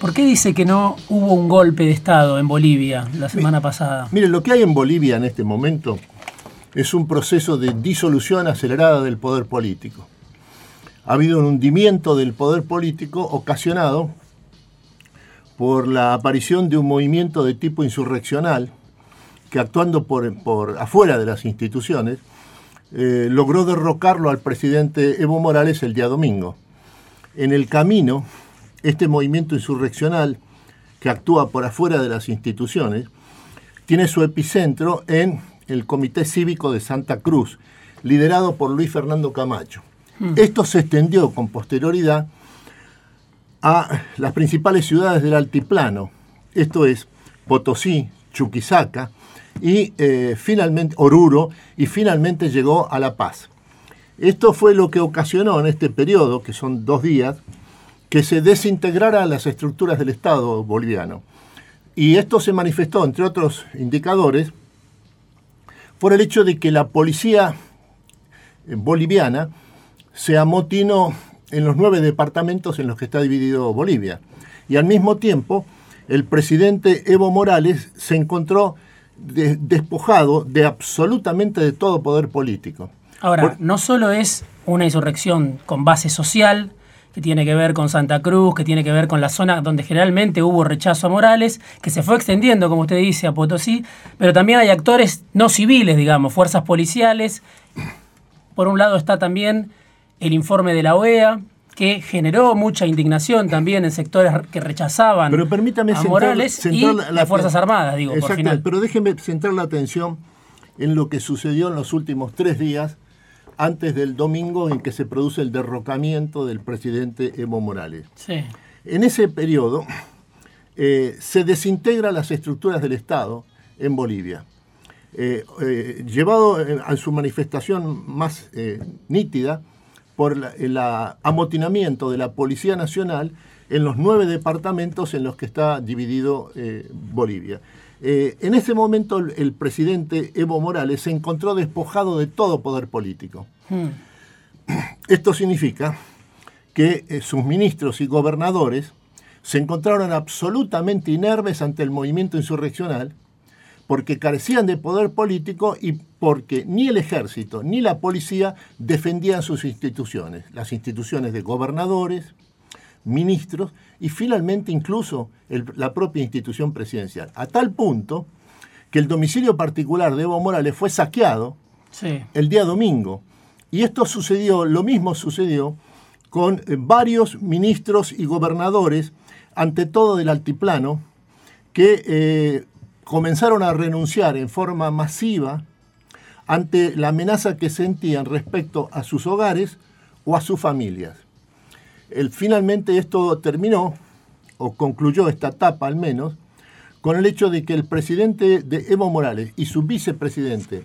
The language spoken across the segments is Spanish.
¿Por qué dice que no hubo un golpe de Estado en Bolivia la semana pasada? Mire, lo que hay en Bolivia en este momento es un proceso de disolución acelerada del poder político. Ha habido un hundimiento del poder político ocasionado por la aparición de un movimiento de tipo insurreccional que actuando por, por afuera de las instituciones eh, logró derrocarlo al presidente Evo Morales el día domingo. En el camino, este movimiento insurreccional que actúa por afuera de las instituciones tiene su epicentro en el Comité Cívico de Santa Cruz, liderado por Luis Fernando Camacho. Hmm. Esto se extendió con posterioridad a las principales ciudades del altiplano, esto es Potosí, Chuquisaca y eh, finalmente Oruro y finalmente llegó a La Paz. Esto fue lo que ocasionó en este periodo, que son dos días, que se desintegraran las estructuras del Estado boliviano. Y esto se manifestó, entre otros indicadores, por el hecho de que la policía boliviana se amotinó en los nueve departamentos en los que está dividido Bolivia. Y al mismo tiempo, el presidente Evo Morales se encontró despojado de absolutamente de todo poder político. Ahora, no solo es una insurrección con base social, que tiene que ver con Santa Cruz, que tiene que ver con la zona donde generalmente hubo rechazo a Morales, que se fue extendiendo, como usted dice, a Potosí, pero también hay actores no civiles, digamos, fuerzas policiales. Por un lado está también el informe de la OEA, que generó mucha indignación también en sectores que rechazaban pero permítame a Morales y las Fuerzas Armadas, digo, por final. Pero déjeme centrar la atención en lo que sucedió en los últimos tres días antes del domingo en que se produce el derrocamiento del presidente Evo Morales. En ese periodo eh, se desintegran las estructuras del Estado en Bolivia. Eh, eh, llevado a su manifestación más nítida por el amotinamiento de la Policía Nacional en los nueve departamentos en los que está dividido Bolivia. Eh, en ese momento el, presidente Evo Morales se encontró despojado de todo poder político. Hmm. Esto significa que eh, sus ministros y gobernadores se encontraron absolutamente inermes ante el movimiento insurreccional porque carecían de poder político y porque ni el ejército ni la policía defendían sus instituciones, las instituciones de gobernadores, ministros y finalmente incluso la propia institución presidencial. A tal punto que el domicilio particular de Evo Morales fue saqueado el día domingo. Y esto sucedió, lo mismo sucedió con eh, varios ministros y gobernadores, ante todo del altiplano, que eh, comenzaron a renunciar en forma masiva ante la amenaza que sentían respecto a sus hogares o a sus familias finalmente esto terminó, o concluyó esta etapa al menos, con el hecho de que el presidente de Evo Morales y su vicepresidente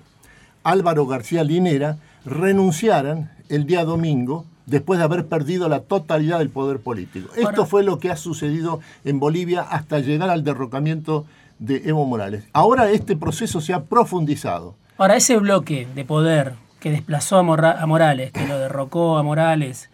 Álvaro García Linera renunciaran el día domingo después de haber perdido la totalidad del poder político. Esto fue lo que ha sucedido en Bolivia hasta llegar al derrocamiento de Evo Morales. Ahora este proceso se ha profundizado. Ahora, ese bloque de poder que desplazó a Morales, que lo derrocó a Morales,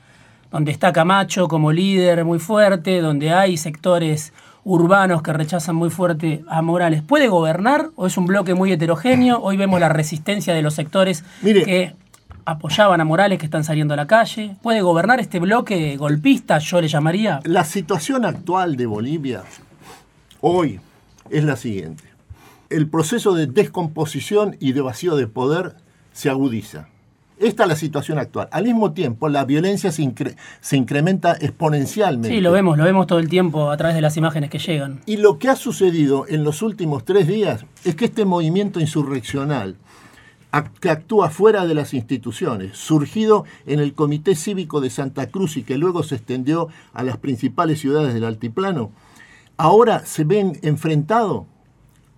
donde está Camacho como líder muy fuerte, donde hay sectores urbanos que rechazan muy fuerte a Morales, ¿puede gobernar o es un bloque muy heterogéneo? Hoy vemos la resistencia de los sectores que apoyaban a Morales, que están saliendo a la calle. ¿Puede gobernar este bloque golpista, yo le llamaría? La situación actual de Bolivia hoy es la siguiente. El proceso de descomposición y de vacío de poder se agudiza. Esta es la situación actual. Al mismo tiempo, la violencia se, incrementa exponencialmente. Sí, lo vemos, lo vemos todo el tiempo a través de las imágenes que llegan. Y lo que ha sucedido en los últimos tres días es que este movimiento insurreccional, que actúa fuera de las instituciones, surgido en el Comité Cívico de Santa Cruz y que luego se extendió a las principales ciudades del altiplano, ahora se ven enfrentado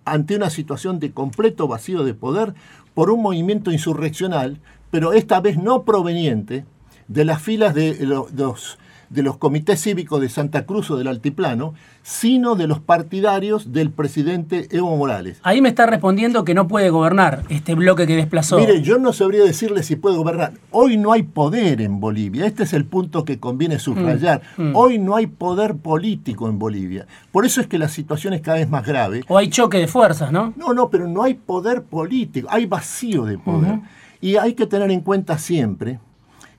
ante una situación de completo vacío de poder por un movimiento insurreccional pero esta vez no proveniente de las filas de los, de los comités cívicos de Santa Cruz o del Altiplano, sino de los partidarios del presidente Evo Morales. Ahí me está respondiendo que no puede gobernar este bloque que desplazó. Mire, yo no sabría decirle si puede gobernar. Hoy no hay poder en Bolivia. Este es el punto que conviene subrayar. Mm, mm. Hoy no hay poder político en Bolivia. Por eso es que la situación es cada vez más grave. O hay choque de fuerzas, ¿no? No, no, pero no hay poder político. Hay vacío de poder. Y hay que tener en cuenta siempre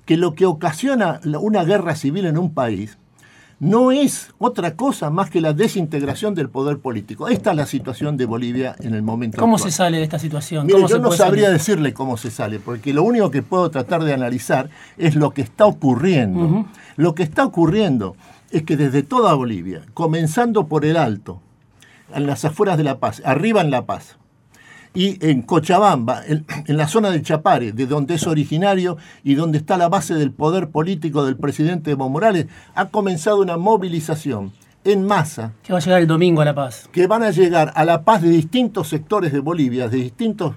que lo que ocasiona una guerra civil en un país no es otra cosa más que la desintegración del poder político. Esta es la situación de Bolivia en el momento ¿Cómo se sale de esta situación? yo no sabría decirle cómo se sale, porque lo único que puedo tratar de analizar es lo que está ocurriendo. Lo que está ocurriendo es que desde toda Bolivia, comenzando por el Alto, en las afueras de La Paz, arriba en La Paz, y en Cochabamba, en, la zona del Chapare, de donde es originario y donde está la base del poder político del presidente Evo Morales, ha comenzado una movilización en masa. Que va a llegar el domingo a La Paz. Que van a llegar a La Paz de distintos sectores de Bolivia, de distintos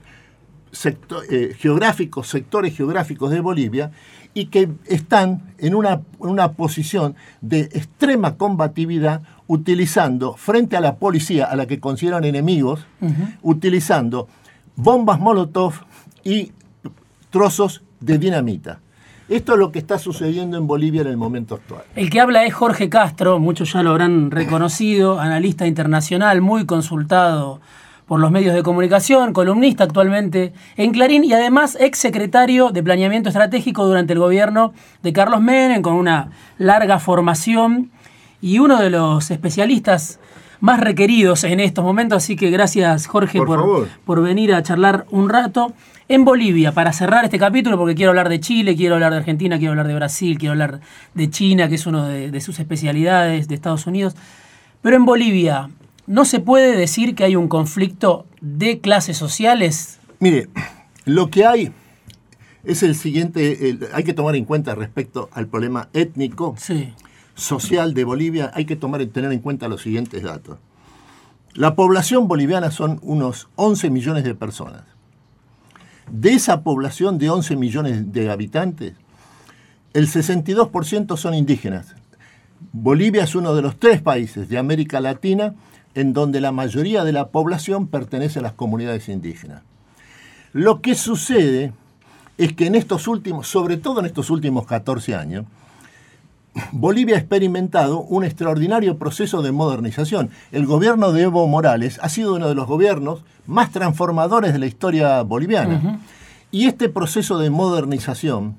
eh, geográficos, sectores geográficos de Bolivia, y que están en una, una posición de extrema combatividad utilizando frente a la policía, a la que consideran enemigos, utilizando bombas Molotov y trozos de dinamita. Esto es lo que está sucediendo en Bolivia en el momento actual. El que habla es Jorge Castro, muchos ya lo habrán reconocido, analista internacional, muy consultado por los medios de comunicación, columnista actualmente en Clarín y además ex secretario de Planeamiento Estratégico durante el gobierno de Carlos Menem, con una larga formación y uno de los especialistas más requeridos en estos momentos, así que gracias Jorge por, por, venir a charlar un rato. En Bolivia, para cerrar este capítulo, porque quiero hablar de Chile, quiero hablar de Argentina, quiero hablar de Brasil, quiero hablar de China, que es una de, de sus especialidades, de Estados Unidos, pero en Bolivia, ¿no se puede decir que hay un conflicto de clases sociales? Mire, lo que hay es el siguiente, hay que tomar en cuenta respecto al problema étnico. Sí social de Bolivia, hay que tomar tener en cuenta los siguientes datos. La población boliviana son unos 11 millones de personas. De esa población de 11 millones de habitantes, el 62% son indígenas. Bolivia es uno de los tres países de América Latina en donde la mayoría de la población pertenece a las comunidades indígenas. Lo que sucede es que en estos últimos, sobre todo en estos últimos 14 años, Bolivia ha experimentado un extraordinario proceso de modernización. El gobierno de Evo Morales ha sido uno de los gobiernos más transformadores de la historia boliviana. Y este proceso de modernización,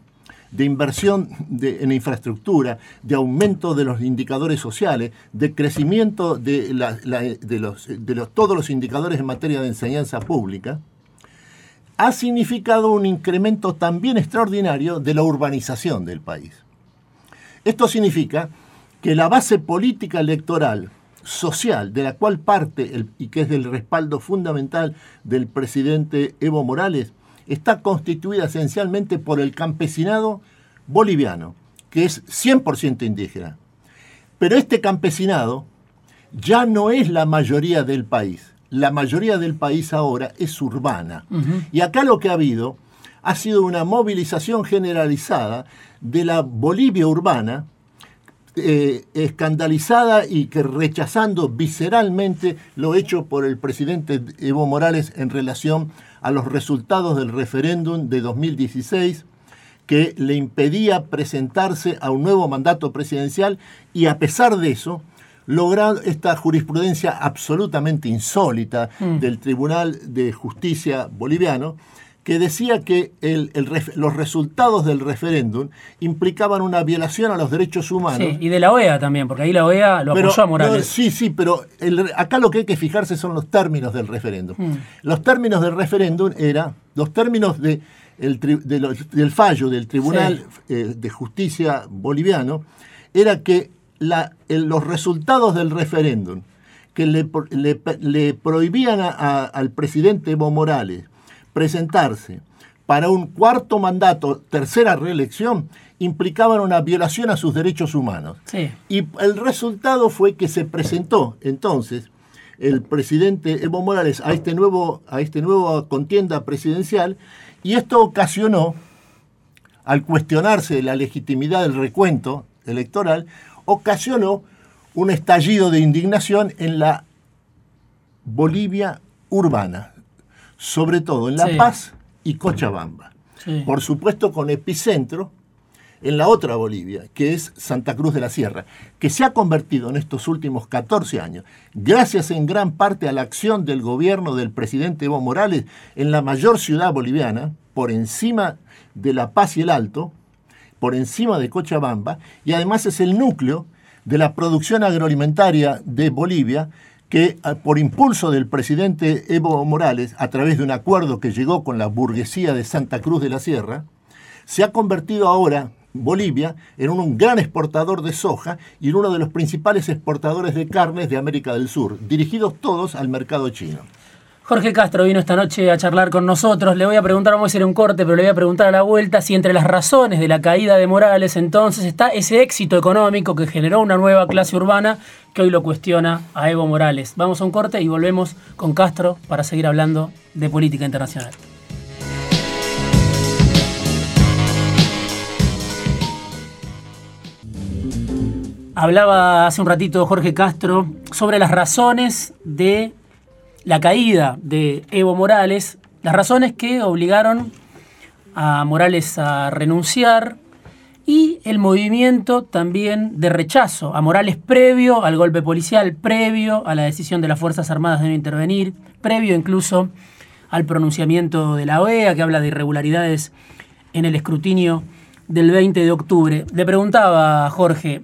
de inversión en infraestructura, de aumento de los indicadores sociales, de crecimiento de, de todos los indicadores en materia de enseñanza pública, ha significado un incremento también extraordinario de la urbanización del país. Esto significa que la base política electoral social de la cual parte y que es del respaldo fundamental del presidente Evo Morales está constituida esencialmente por el campesinado boliviano, que es 100% indígena. Pero este campesinado ya no es la mayoría del país. La mayoría del país ahora es urbana. Y acá lo que ha habido ha sido una movilización generalizada de la Bolivia urbana, eh, escandalizada y que rechazando visceralmente lo hecho por el presidente Evo Morales en relación a los resultados del referéndum de 2016 que le impedía presentarse a un nuevo mandato presidencial y a pesar de eso lograr esta jurisprudencia absolutamente insólita mm. del Tribunal de Justicia boliviano que decía que los resultados del referéndum implicaban una violación a los derechos humanos. Sí, y de la OEA también, porque ahí la OEA lo apoyó a Morales. sí, sí, pero acá lo que hay que fijarse son los términos del referéndum. Hmm. Los términos del referéndum eran, los términos de, del fallo del Tribunal eh, de Justicia boliviano, era que los resultados del referéndum que le, prohibían al presidente Evo Morales presentarse para un cuarto mandato, tercera reelección, implicaban una violación a sus derechos humanos. Y el resultado fue que se presentó entonces el presidente Evo Morales a este nuevo a este nuevo contienda presidencial y esto ocasionó al cuestionarse la legitimidad del recuento, electoral, ocasionó un estallido de indignación en la Bolivia urbana, sobre todo en La Paz y Cochabamba. Por supuesto con epicentro en la otra Bolivia, que es Santa Cruz de la Sierra, que se ha convertido en estos últimos 14 años, gracias en gran parte a la acción del gobierno del presidente Evo Morales, en la mayor ciudad boliviana, por encima de La Paz y el Alto, por encima de Cochabamba, y además es el núcleo de la producción agroalimentaria de Bolivia, que ah, por impulso del presidente Evo Morales, a través de un acuerdo que llegó con la burguesía de Santa Cruz de la Sierra, se ha convertido ahora Bolivia en un gran exportador de soja y en uno de los principales exportadores de carnes de América del Sur, dirigidos todos al mercado chino. Jorge Castro vino esta noche a charlar con nosotros. Le voy a preguntar, vamos a hacer un corte, pero le voy a preguntar a la vuelta si entre las razones de la caída de Morales entonces está ese éxito económico que generó una nueva clase urbana que hoy lo cuestiona a Evo Morales. Vamos a un corte y volvemos con Castro para seguir hablando de política internacional. Hablaba hace un ratito Jorge Castro sobre las razones de la caída de Evo Morales, las razones que obligaron a Morales a renunciar y el movimiento también de rechazo a Morales previo al golpe policial, previo a la decisión de las Fuerzas Armadas de no intervenir, previo incluso al pronunciamiento de la OEA que habla de irregularidades en el escrutinio del 20 de octubre. Le preguntaba a Jorge,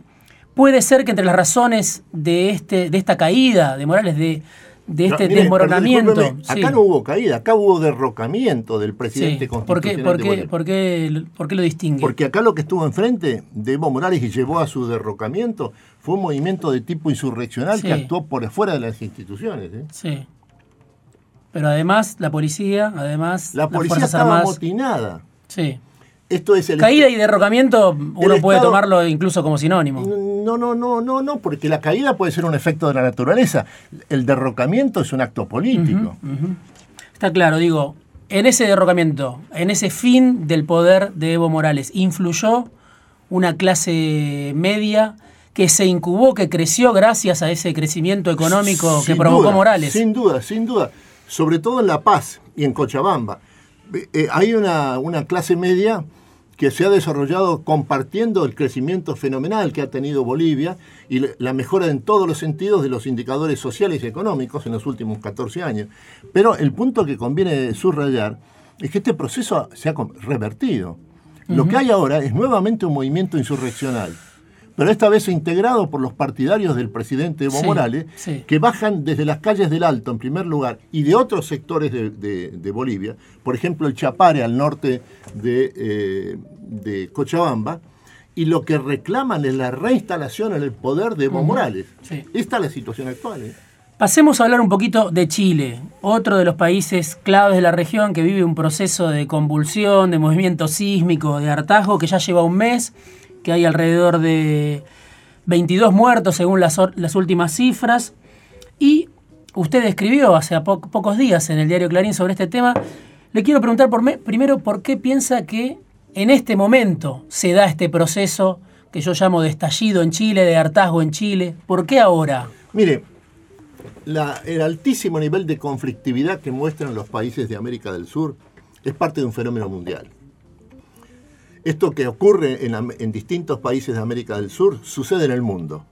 Puede ser que entre las razones de, este, de esta caída de Morales, de, de este desmoronamiento. acá no hubo caída, acá hubo derrocamiento del presidente constitucional. ¿Por qué, por, qué, por, qué, lo distingue? Porque acá lo que estuvo enfrente de Evo Morales y llevó a su derrocamiento fue un movimiento de tipo insurreccional que actuó por fuera de las instituciones. ¿eh? Sí. Pero además la policía, además la policía estaba amotinada. Sí. Esto es el caída y derrocamiento uno puede tomarlo incluso como sinónimo. No, no, no, no, no, porque la caída puede ser un efecto de la naturaleza. El derrocamiento es un acto político. Está claro, digo, en ese derrocamiento, en ese fin del poder de Evo Morales, influyó una clase media que se incubó, que creció gracias a ese crecimiento económico que provocó Morales. Sin duda, sin duda. Sobre todo en La Paz y en Cochabamba. Eh, hay una, una clase media que se ha desarrollado compartiendo el crecimiento fenomenal que ha tenido Bolivia y la mejora en todos los sentidos de los indicadores sociales y económicos en los últimos 14 años. Pero el punto que conviene subrayar es que este proceso se ha revertido. Lo que hay ahora es nuevamente un movimiento insurreccional pero esta vez integrado por los partidarios del presidente Evo Morales, que bajan desde las calles del Alto, en primer lugar, y de otros sectores de, Bolivia, por ejemplo el Chapare al norte eh, de, Cochabamba, y lo que reclaman es la reinstalación en el poder de Evo Morales. Esta es la situación actual. ¿eh? Pasemos a hablar un poquito de Chile, otro de los países claves de la región que vive un proceso de convulsión, de movimiento sísmico, de hartazgo que ya lleva un mes que hay alrededor de 22 muertos según las, últimas cifras. Y usted escribió hace pocos días en el diario Clarín sobre este tema. Le quiero preguntar por primero por qué piensa que en este momento se da este proceso que yo llamo de estallido en Chile, de hartazgo en Chile. ¿Por qué ahora? Mire, el altísimo nivel de conflictividad que muestran los países de América del Sur es parte de un fenómeno mundial. Esto que ocurre en, distintos países de América del Sur sucede en el mundo.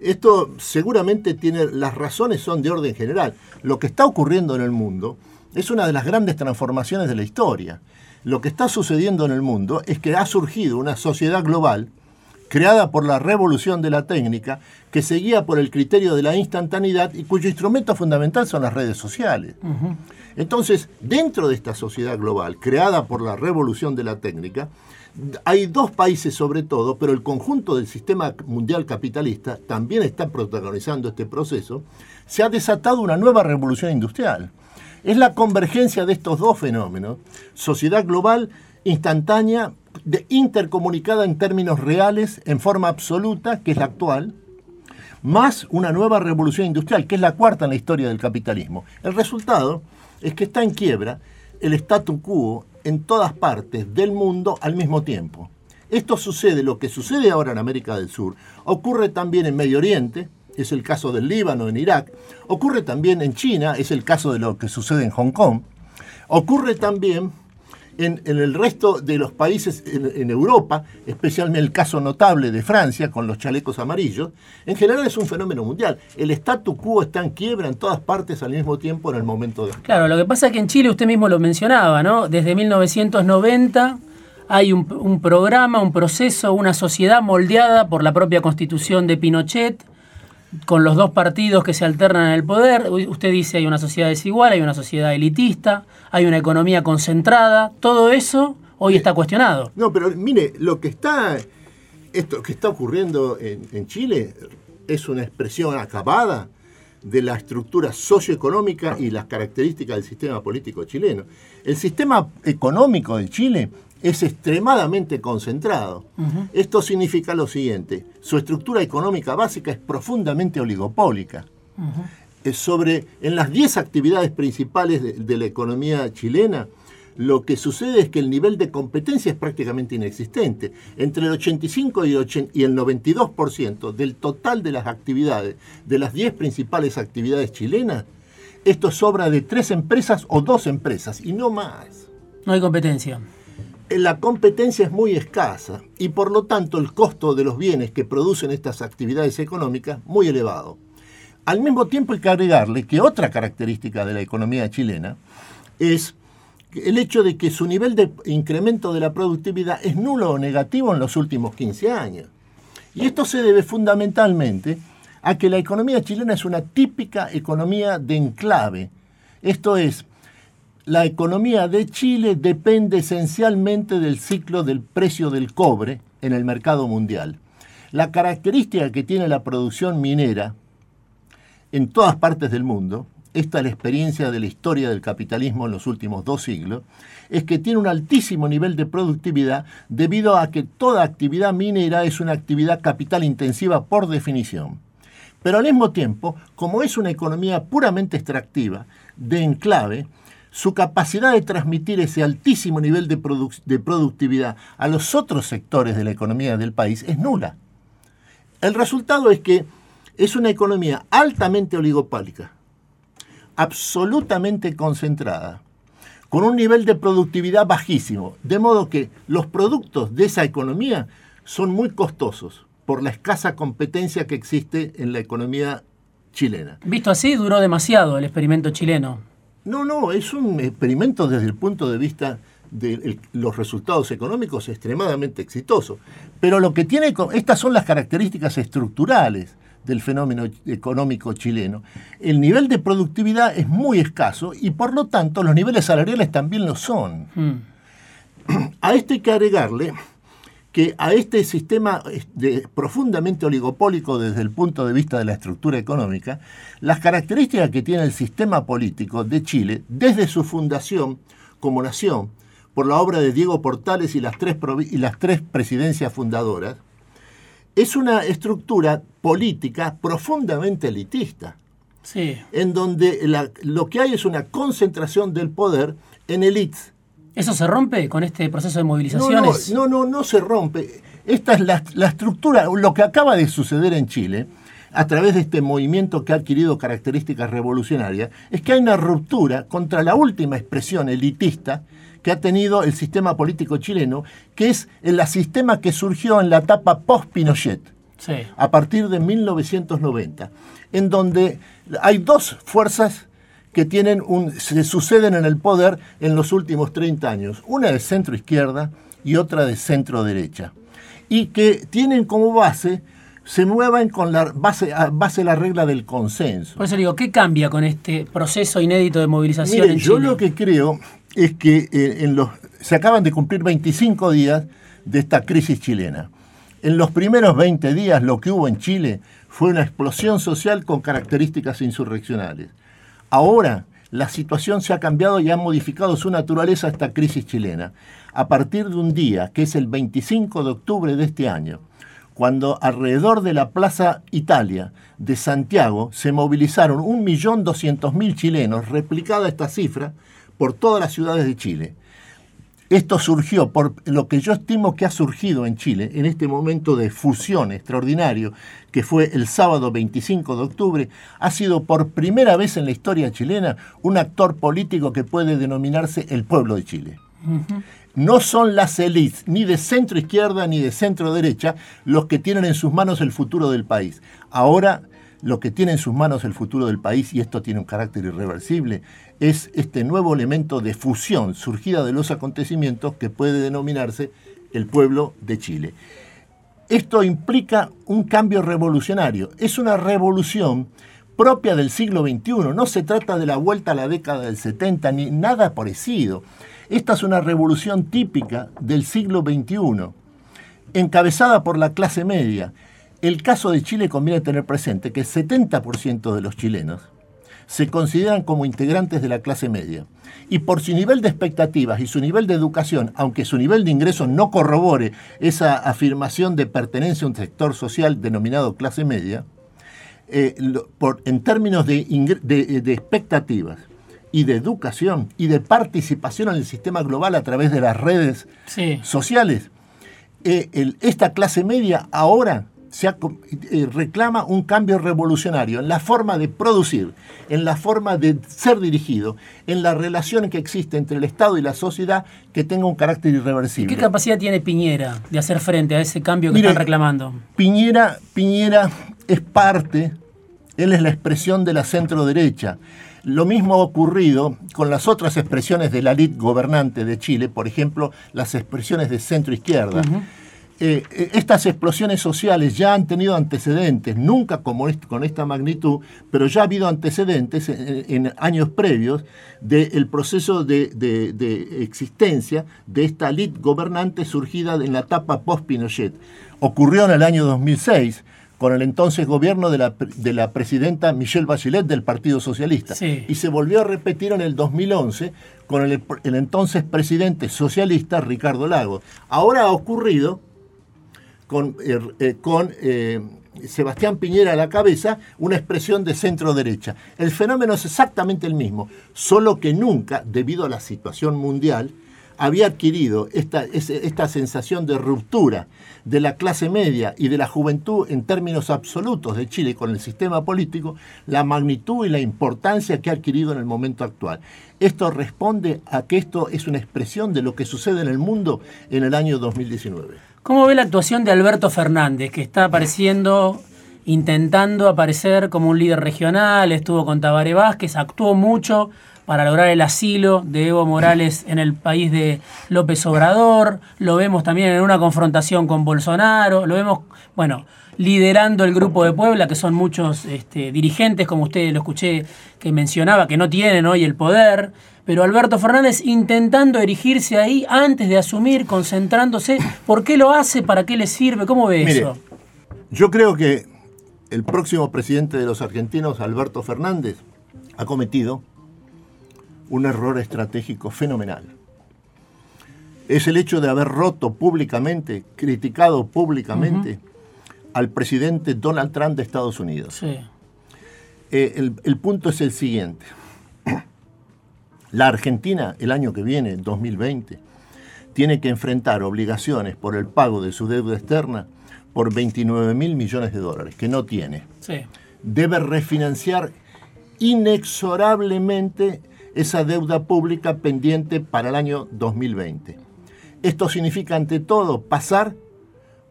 Esto seguramente tiene, las razones son de orden general. Lo que está ocurriendo en el mundo es una de las grandes transformaciones de la historia. Lo que está sucediendo en el mundo es que ha surgido una sociedad global creada por la revolución de la técnica que seguía por el criterio de la instantaneidad y cuyo instrumento fundamental son las redes sociales. Entonces, dentro de esta sociedad global, creada por la revolución de la técnica, hay dos países sobre todo, pero el conjunto del sistema mundial capitalista también está protagonizando este proceso, se ha desatado una nueva revolución industrial. Es la convergencia de estos dos fenómenos, sociedad global instantánea, de, intercomunicada en términos reales, en forma absoluta, que es la actual, más una nueva revolución industrial, que es la cuarta en la historia del capitalismo. El resultado es que está en quiebra el statu quo en todas partes del mundo al mismo tiempo. Esto sucede, lo que sucede ahora en América del Sur, ocurre también en Medio Oriente, es el caso del Líbano, en Irak, ocurre también en China, es el caso de lo que sucede en Hong Kong, ocurre también en, el resto de los países en, Europa, especialmente el caso notable de Francia con los chalecos amarillos, en general es un fenómeno mundial. El statu quo está en quiebra en todas partes al mismo tiempo en el momento de... Claro, lo que pasa es que en Chile usted mismo lo mencionaba, ¿no? Desde 1990 hay un, programa, un proceso, una sociedad moldeada por la propia constitución de Pinochet, con los dos partidos que se alternan en el poder. Usted dice hay una sociedad desigual, hay una sociedad elitista, hay una economía concentrada. Todo eso hoy está cuestionado. No, pero mire, lo que está, esto que está ocurriendo en, Chile es una expresión acabada de la estructura socioeconómica y las características del sistema político chileno. El sistema económico de Chile es extremadamente concentrado. Esto significa lo siguiente, su estructura económica básica es profundamente oligopólica. es sobre, en las 10 actividades principales de, la economía chilena, lo que sucede es que el nivel de competencia es prácticamente inexistente. Entre el 85 y el, y el 92% del total de las actividades, de las 10 principales actividades chilenas, esto sobra de tres empresas o dos empresas y no más. No hay competencia la competencia es muy escasa y por lo tanto el costo de los bienes que producen estas actividades económicas muy elevado. Al mismo tiempo hay que agregarle que otra característica de la economía chilena es el hecho de que su nivel de incremento de la productividad es nulo o negativo en los últimos 15 años. Y esto se debe fundamentalmente a que la economía chilena es una típica economía de enclave. Esto es, la economía de Chile depende esencialmente del ciclo del precio del cobre en el mercado mundial. La característica que tiene la producción minera en todas partes del mundo, esta es la experiencia de la historia del capitalismo en los últimos dos siglos, es que tiene un altísimo nivel de productividad debido a que toda actividad minera es una actividad capital intensiva por definición. Pero al mismo tiempo, como es una economía puramente extractiva, de enclave, su capacidad de transmitir ese altísimo nivel de, productividad a los otros sectores de la economía del país es nula. El resultado es que es una economía altamente oligopálica, absolutamente concentrada, con un nivel de productividad bajísimo, de modo que los productos de esa economía son muy costosos por la escasa competencia que existe en la economía chilena. Visto así, duró demasiado el experimento chileno. No, no, es un experimento desde el punto de vista de los resultados económicos extremadamente exitoso. Pero lo que tiene, estas son las características estructurales del fenómeno económico chileno. El nivel de productividad es muy escaso y por lo tanto los niveles salariales también lo son. Hmm. A esto hay que agregarle que a este sistema profundamente oligopólico desde el punto de vista de la estructura económica, las características que tiene el sistema político de Chile desde su fundación como nación, por la obra de Diego Portales y las tres, y las tres presidencias fundadoras, es una estructura política profundamente elitista, sí. en donde lo que hay es una concentración del poder en élites ¿Eso se rompe con este proceso de movilizaciones? No, no, no, se rompe. Esta es la, estructura, lo que acaba de suceder en Chile, a través de este movimiento que ha adquirido características revolucionarias, es que hay una ruptura contra la última expresión elitista que ha tenido el sistema político chileno, que es el sistema que surgió en la etapa post-Pinochet, a partir de 1990, en donde hay dos fuerzas que tienen un, se suceden en el poder en los últimos 30 años, una de centro izquierda y otra de centro derecha, y que tienen como base se muevan con la base, base la regla del consenso. Por eso digo, ¿qué cambia con este proceso inédito de movilización en Yo lo que creo es que eh, en los, se acaban de cumplir 25 días de esta crisis chilena. En los primeros 20 días lo que hubo en Chile fue una explosión social con características insurreccionales. Ahora la situación se ha cambiado y ha modificado su naturaleza esta crisis chilena. A partir de un día, que es el 25 de octubre de este año, cuando alrededor de la Plaza Italia de Santiago se movilizaron 1.200.000 chilenos, replicada esta cifra por todas las ciudades de Chile. Esto surgió por lo que yo estimo que ha surgido en Chile en este momento de fusión extraordinario, que fue el sábado 25 de octubre, ha sido por primera vez en la historia chilena un actor político que puede denominarse el pueblo de Chile. No son las élites, ni de centro izquierda ni de centro derecha, los que tienen en sus manos el futuro del país. Ahora lo que tiene en sus manos el futuro del país, y esto tiene un carácter irreversible, es este nuevo elemento de fusión surgida de los acontecimientos que puede denominarse el pueblo de Chile. Esto implica un cambio revolucionario, es una revolución propia del siglo XXI, no se trata de la vuelta a la década del 70 ni nada parecido. Esta es una revolución típica del siglo XXI, encabezada por la clase media. El caso de Chile conviene tener presente que el 70% de los chilenos se consideran como integrantes de la clase media. Y por su nivel de expectativas y su nivel de educación, aunque su nivel de ingresos no corrobore esa afirmación de pertenencia a un sector social denominado clase media, eh, en términos de, expectativas y de educación y de participación en el sistema global a través de las redes sociales, eh, esta clase media ahora se eh, reclama un cambio revolucionario en la forma de producir, en la forma de ser dirigido, en la relación que existe entre el Estado y la sociedad que tenga un carácter irreversible. ¿Qué capacidad tiene Piñera de hacer frente a ese cambio que están reclamando? Piñera, Piñera es parte, él es la expresión de la centro derecha. Lo mismo ha ocurrido con las otras expresiones de la elite gobernante de Chile, por ejemplo, las expresiones de centro izquierda. Eh, estas explosiones sociales ya han tenido antecedentes, nunca como con esta magnitud, pero ya ha habido antecedentes en, años previos del proceso de, existencia de esta elite gobernante surgida en la etapa post-Pinochet. Ocurrió en el año 2006 con el entonces gobierno de la, presidenta Michelle Bachelet del Partido Socialista. Y se volvió a repetir en el 2011 con el, el entonces presidente socialista Ricardo Lagos. Ahora ha ocurrido con, eh, eh, eh, Sebastián Piñera a la cabeza, una expresión de centro derecha. El fenómeno es exactamente el mismo, solo que nunca, debido a la situación mundial, había adquirido esta, esta sensación de ruptura de la clase media y de la juventud en términos absolutos de Chile con el sistema político, la magnitud y la importancia que ha adquirido en el momento actual. Esto responde a que esto es una expresión de lo que sucede en el mundo en el año 2019. ¿Cómo ve la actuación de Alberto Fernández, que está apareciendo, intentando aparecer como un líder regional, estuvo con Tabaré Vázquez, actuó mucho para lograr el asilo de Evo Morales en el país de López Obrador, lo vemos también en una confrontación con Bolsonaro, lo vemos, bueno, liderando el grupo de Puebla, que son muchos este, dirigentes, como usted lo escuché que mencionaba, que no tienen hoy el poder, pero Alberto Fernández intentando erigirse ahí antes de asumir, concentrándose. ¿Por qué lo hace? ¿Para qué le sirve? ¿Cómo ve eso? Yo creo que el próximo presidente de los argentinos, Alberto Fernández, ha cometido un error estratégico fenomenal. Es el hecho de haber roto públicamente, criticado públicamente al presidente Donald Trump de Estados Unidos. Sí. Eh, el punto es el siguiente. La Argentina el año que viene, 2020, tiene que enfrentar obligaciones por el pago de su deuda externa por 29 mil millones de dólares, que no tiene. Debe refinanciar inexorablemente esa deuda pública pendiente para el año 2020. Esto significa, ante todo, pasar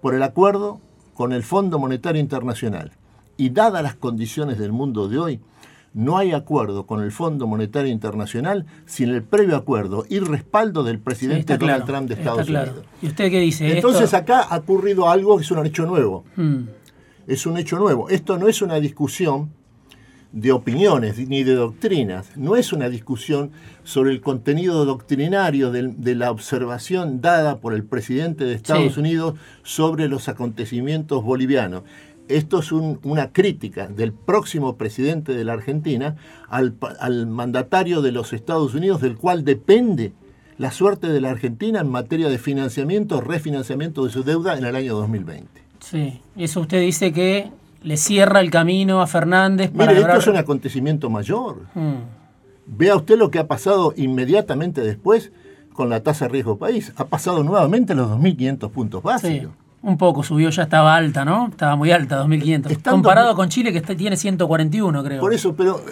por el acuerdo con el Fondo Monetario Internacional. Y dadas las condiciones del mundo de hoy, no hay acuerdo con el Fondo Monetario Internacional sin el previo acuerdo y respaldo del presidente Donald Trump de Estados Unidos. ¿Y usted qué dice? Entonces acá ha ocurrido algo que es un hecho nuevo. Hmm. Es un hecho nuevo. Esto no es una discusión de opiniones ni de doctrinas, no es una discusión sobre el contenido doctrinario de, la observación dada por el presidente de Estados Unidos sobre los acontecimientos bolivianos esto es una crítica del próximo presidente de la Argentina al, mandatario de los Estados Unidos, del cual depende la suerte de la Argentina en materia de financiamiento, refinanciamiento de su deuda en el año 2020. Sí, eso usted dice que le cierra el camino a Fernández para Mire, esto es un acontecimiento mayor. Hmm. Vea usted lo que ha pasado inmediatamente después con la tasa de riesgo país. Ha pasado nuevamente los 2.500 puntos básicos. Un poco subió, ya estaba alta, ¿no? Estaba muy alta, 2.500. Comparado con Chile, que tiene 141, creo. Por eso, pero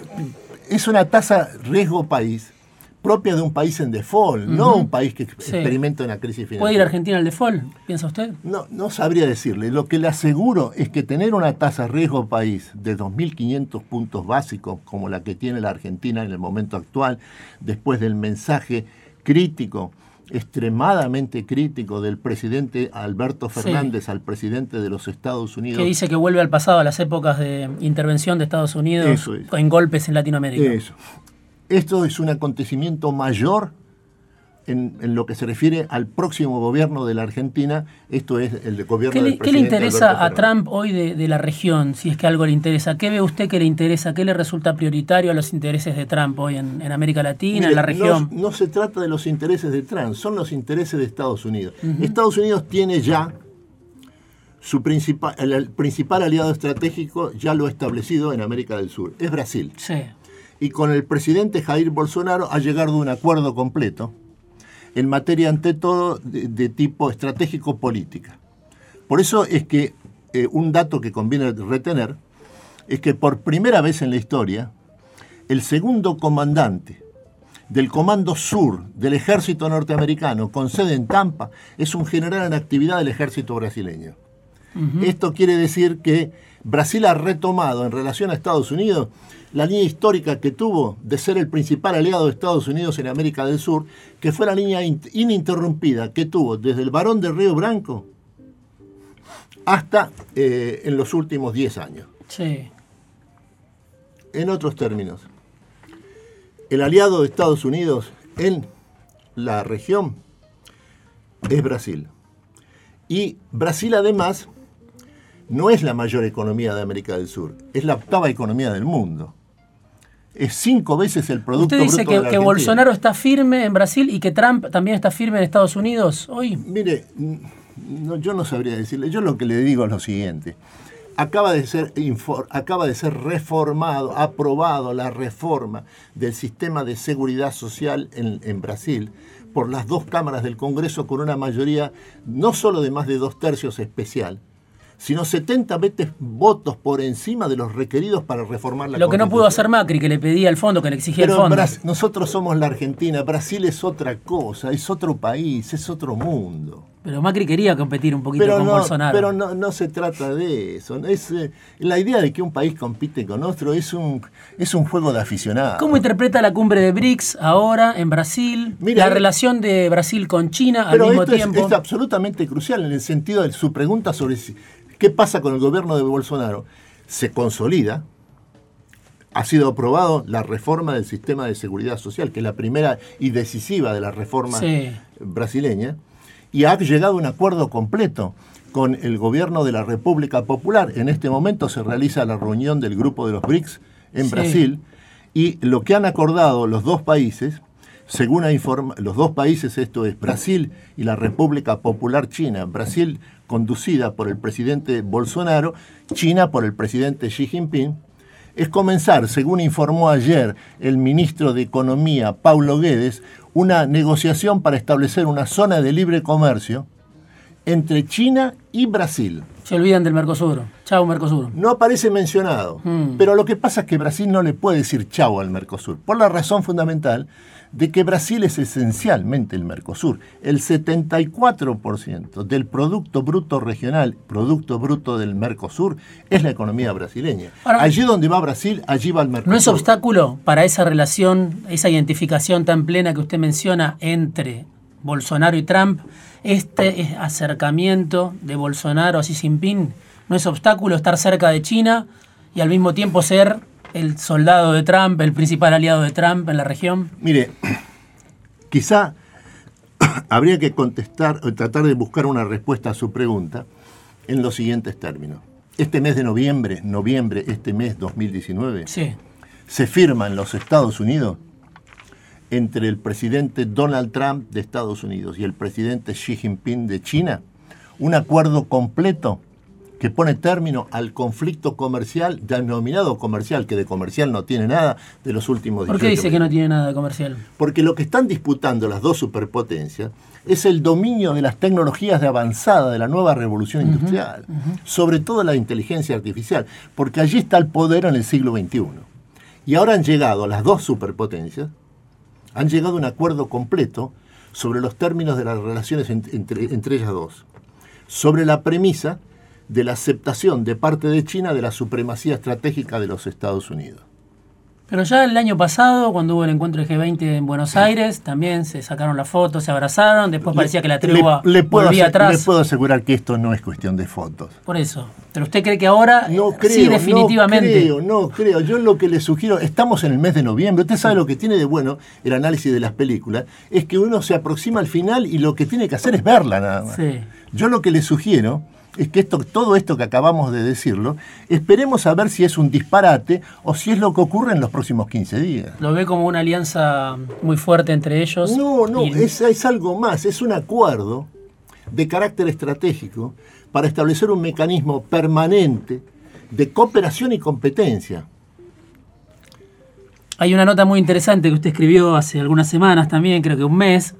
es una tasa riesgo país propia de un país en default, no un país que experimenta una crisis financiera. ¿Puede ir Argentina al default, piensa usted? No, no sabría decirle. Lo que le aseguro es que tener una tasa riesgo país de 2.500 puntos básicos, como la que tiene la Argentina en el momento actual, después del mensaje crítico, extremadamente crítico del presidente Alberto Fernández al presidente de los Estados Unidos. Que dice que vuelve al pasado, a las épocas de intervención de Estados Unidos en golpes en Latinoamérica. Eso. Esto es un acontecimiento mayor en, lo que se refiere al próximo gobierno de la Argentina, esto es el gobierno ¿Qué del ¿Qué le interesa a Trump hoy de, la región, si es que algo le interesa? ¿Qué ve usted que le interesa? ¿Qué le resulta prioritario a los intereses de Trump hoy en, América Latina, en la región? No, se trata de los intereses de Trump, son los intereses de Estados Unidos. Estados Unidos tiene ya su principal, el principal aliado estratégico, ya lo ha establecido en América del Sur, es Brasil. Sí y con el presidente Jair Bolsonaro ha llegado a un acuerdo completo en materia ante todo de, tipo estratégico política. Por eso es que eh, un dato que conviene retener es que por primera vez en la historia el segundo comandante del Comando Sur del ejército norteamericano con sede en Tampa es un general en actividad del ejército brasileño. Esto quiere decir que Brasil ha retomado en relación a Estados Unidos la línea histórica que tuvo de ser el principal aliado de Estados Unidos en América del Sur, que fue la línea ininterrumpida que tuvo desde el Barón de Río Branco hasta eh, en los últimos 10 años. Sí. En otros términos, el aliado de Estados Unidos en la región es Brasil. Y Brasil además no es la mayor economía de América del Sur, es la octava economía del mundo es cinco veces el producto ¿Usted dice que, que Bolsonaro está firme en Brasil y que Trump también está firme en Estados Unidos hoy? Mire, yo no sabría decirle. Yo lo que le digo es lo siguiente. Acaba de, ser acaba de ser reformado, aprobado la reforma del sistema de seguridad social en, en Brasil por las dos cámaras del Congreso con una mayoría no solo de más de dos tercios especial, sino 70 veces votos por encima de los requeridos para reformar la Lo que no pudo hacer Macri, que le pedía el fondo, que le exigía el fondo. nosotros somos la Argentina, Brasil es otra cosa, es otro país, es otro mundo. Pero Macri quería competir un poquito con Bolsonaro. Pero no, no, se trata de eso. Es, eh, la idea de que un país compite con otro es un, es un juego de aficionados. ¿Cómo interpreta la cumbre de BRICS ahora en Brasil? la relación de Brasil con China al mismo tiempo. Es, es absolutamente crucial en el sentido de su pregunta sobre si, ¿Qué pasa con el gobierno de Bolsonaro? Se consolida, ha sido aprobado la reforma del sistema de seguridad social, que es la primera y decisiva de la reforma brasileña, y ha llegado a un acuerdo completo con el gobierno de la República Popular. En este momento se realiza la reunión del grupo de los BRICS en Brasil, y lo que han acordado los dos países, según los dos países, esto es Brasil y la República Popular China, Brasil conducida por el presidente Bolsonaro, China por el presidente Xi Jinping, es comenzar, según informó ayer el ministro de Economía, Paulo Guedes, una negociación para establecer una zona de libre comercio entre China y Brasil. Se olvidan del Mercosur. Chau, Mercosur. No aparece mencionado. Hmm. Pero lo que pasa es que Brasil no le puede decir chau al Mercosur, por la razón fundamental de que Brasil es esencialmente el Mercosur. El 74% del Producto Bruto Regional, Producto Bruto del Mercosur, es la economía brasileña. allí donde va Brasil, allí va el Mercosur. ¿No es obstáculo para esa relación, esa identificación tan plena que usted menciona entre Bolsonaro y Trump, este acercamiento de Bolsonaro a Xi Jinping? ¿No es obstáculo estar cerca de China y al mismo tiempo ser el soldado de Trump, el principal aliado de Trump en la región? Mire, quizá habría que contestar o tratar de buscar una respuesta a su pregunta en los siguientes términos. Este mes de noviembre, noviembre, este mes 2019, se firma en los Estados Unidos entre el presidente Donald Trump de Estados Unidos y el presidente Xi Jinping de China un acuerdo completo que pone término al conflicto comercial, denominado comercial, que de comercial no tiene nada de los últimos ¿Por qué dice que no tiene nada de comercial? Porque lo que están disputando las dos superpotencias es el dominio de las tecnologías de avanzada de la nueva revolución industrial, sobre todo la inteligencia artificial, porque allí está el poder en el siglo XXI. Y ahora han llegado las dos superpotencias, han llegado a un acuerdo completo sobre los términos de las relaciones entre, entre ellas dos, sobre la premisa de la aceptación de parte de China de la supremacía estratégica de los Estados Unidos. Pero ya el año pasado, cuando hubo el encuentro de G20 en Buenos Aires, también se sacaron las fotos, se abrazaron, después parecía que la tregua le, volvía atrás. Le puedo asegurar que esto no es cuestión de fotos. Por eso. Pero usted cree que ahora no creo, sí definitivamente. No creo, no creo. Yo lo que le sugiero, estamos en el mes de noviembre, usted sabe lo que tiene de bueno el análisis de las películas, es que uno se aproxima al final y lo que tiene que hacer es verla nada más. Sí. Yo lo que le sugiero es que esto, todo esto que acabamos de decirlo, esperemos a ver si es un disparate o si es lo que ocurre en los próximos 15 días. ¿Lo ve como una alianza muy fuerte entre ellos? No, no, es, es algo más, es un acuerdo de carácter estratégico para establecer un mecanismo permanente de cooperación y competencia. Hay una nota muy interesante que usted escribió hace algunas semanas también, creo que un mes,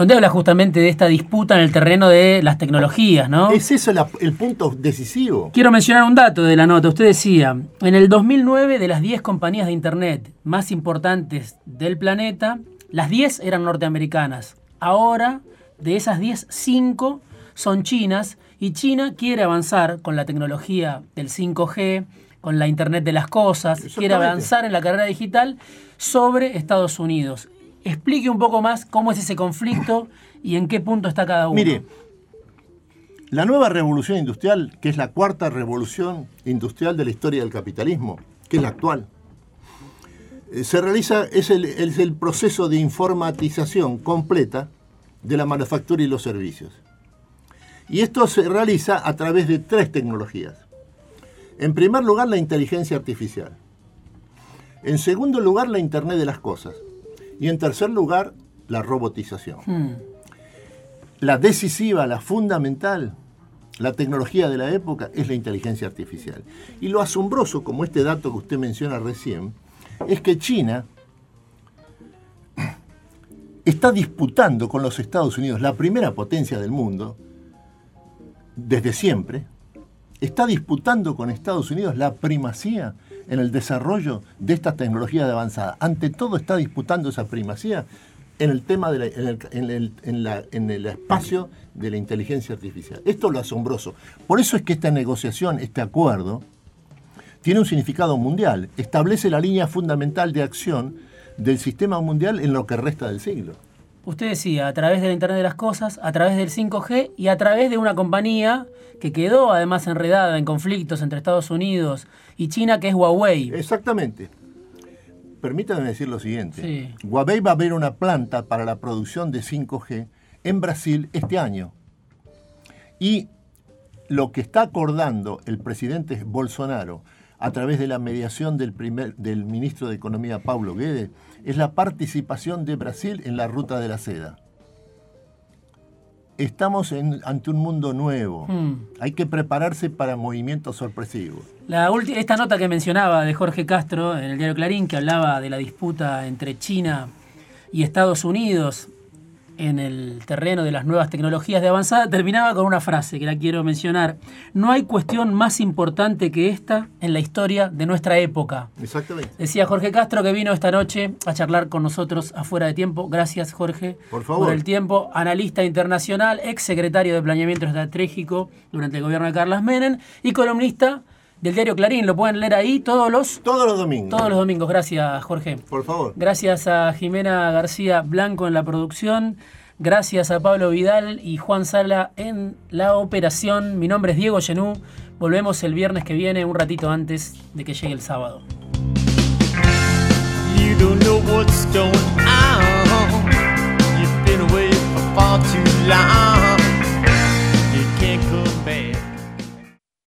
donde habla justamente de esta disputa en el terreno de las tecnologías, ¿no? Es eso el punto decisivo. Quiero mencionar un dato de la nota. Usted decía, en el 2009 de las 10 compañías de Internet más importantes del planeta, las 10 eran norteamericanas. Ahora, de esas 10, 5 son chinas y China quiere avanzar con la tecnología del 5G, con la Internet de las Cosas, quiere avanzar en la carrera digital sobre Estados Unidos explique un poco más cómo es ese conflicto y en qué punto está cada uno. Mire, la nueva revolución industrial, que es la cuarta revolución industrial de la historia del capitalismo, que es la actual, eh, se realiza, es el, es el proceso de informatización completa de la manufactura y los servicios. Y esto se realiza a través de tres tecnologías. En primer lugar, la inteligencia artificial. En segundo lugar, la Internet de las Cosas. Y en tercer lugar, la robotización. Hmm. La decisiva, la fundamental, la tecnología de la época es la inteligencia artificial. Y lo asombroso, como este dato que usted menciona recién, es que China está disputando con los Estados Unidos, la primera potencia del mundo, desde siempre, está disputando con Estados Unidos la primacía en el desarrollo de estas tecnologías de avanzada. Ante todo está disputando esa primacía en el tema de en, el, espacio de la inteligencia artificial. Esto es lo asombroso. Por eso es que esta negociación, este acuerdo, tiene un significado mundial. Establece la línea fundamental de acción del sistema mundial en lo que resta del siglo. Usted decía, a través de la Internet de las Cosas, a través del 5G y a través de una compañía que quedó además enredada en conflictos entre Estados Unidos y China, que es Huawei. Exactamente. Permítame decir lo siguiente. Huawei va a abrir una planta para la producción de 5G en Brasil este año. Y lo que está acordando el presidente Bolsonaro a través de la mediación del, primer, del ministro de Economía Paulo Guedes es la participación de Brasil en la ruta de la seda. Estamos ante un mundo nuevo. Hmm. Hay que prepararse para movimientos sorpresivos. La esta nota que mencionaba de Jorge Castro en el diario Clarín, que hablaba de la disputa entre China y Estados Unidos en el terreno de las nuevas tecnologías de avanzada, terminaba con una frase que la quiero mencionar. No hay cuestión más importante que esta en la historia de nuestra época. Exactamente. Decía Jorge Castro que vino esta noche a charlar con nosotros afuera de tiempo. Gracias, Jorge, por, favor. por el tiempo. Analista internacional, ex secretario de Planeamiento Estratégico durante el gobierno de Carlos Menem y columnista del diario Clarín. Lo pueden leer ahí todos los... Todos los domingos. Todos los domingos. Gracias, Jorge. Por favor. Gracias a Jimena García Blanco en la producción. Gracias a Pablo Vidal y Juan Sala en la operación. Mi nombre es Diego Genú. Volvemos el viernes que viene, un ratito antes de que llegue el sábado. You